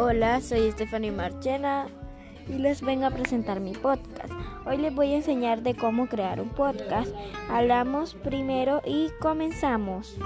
Hola, soy Stephanie Marchena y les vengo a presentar mi podcast. Hoy les voy a enseñar de cómo crear un podcast. Hablamos primero y comenzamos.